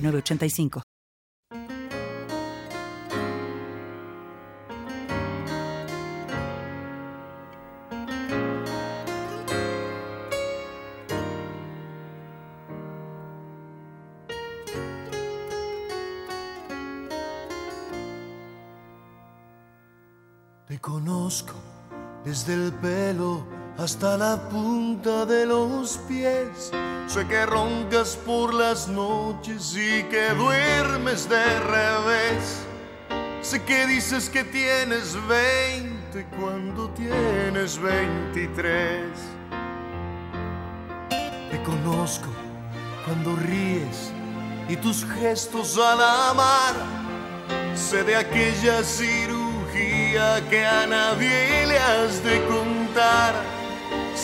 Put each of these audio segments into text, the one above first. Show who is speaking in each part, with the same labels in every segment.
Speaker 1: 985
Speaker 2: Te conozco desde el pelo hasta la punta de los pies. Sé que roncas por las noches y que duermes de revés. Sé que dices que tienes 20 cuando tienes 23. Te conozco cuando ríes y tus gestos al amar. Sé de aquella cirugía que a nadie le has de contar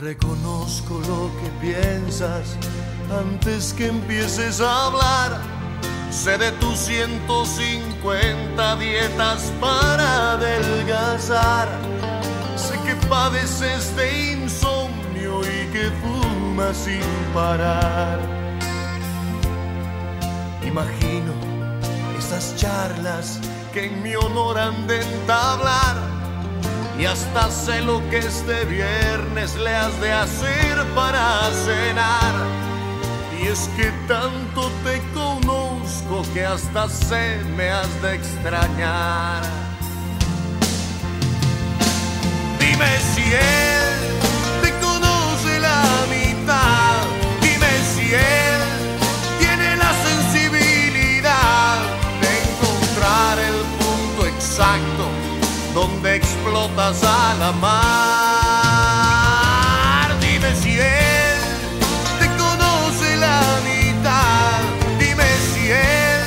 Speaker 2: Reconozco lo que piensas antes que empieces a hablar. Sé de tus 150 dietas para adelgazar. Sé que padeces de insomnio y que fumas sin parar. Imagino esas charlas que en mi honor han de entablar. Hasta sé lo que este viernes le has de hacer para cenar. Y es que tanto te conozco que hasta sé me has de extrañar. Dime donde explotas a la mar. Dime si él te conoce la mitad. Dime si él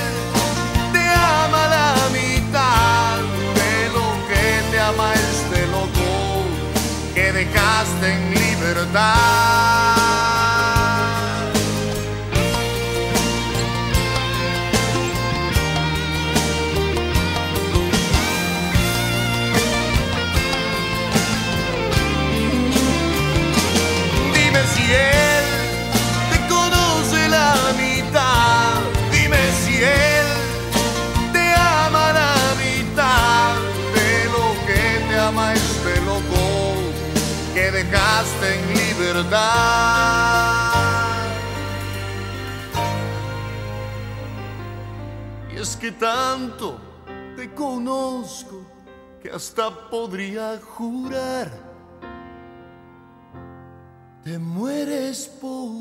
Speaker 2: te ama la mitad de lo que te ama este loco que dejaste en libertad. Dejaste en libertad. Y es que tanto te conozco que hasta podría jurar te mueres por.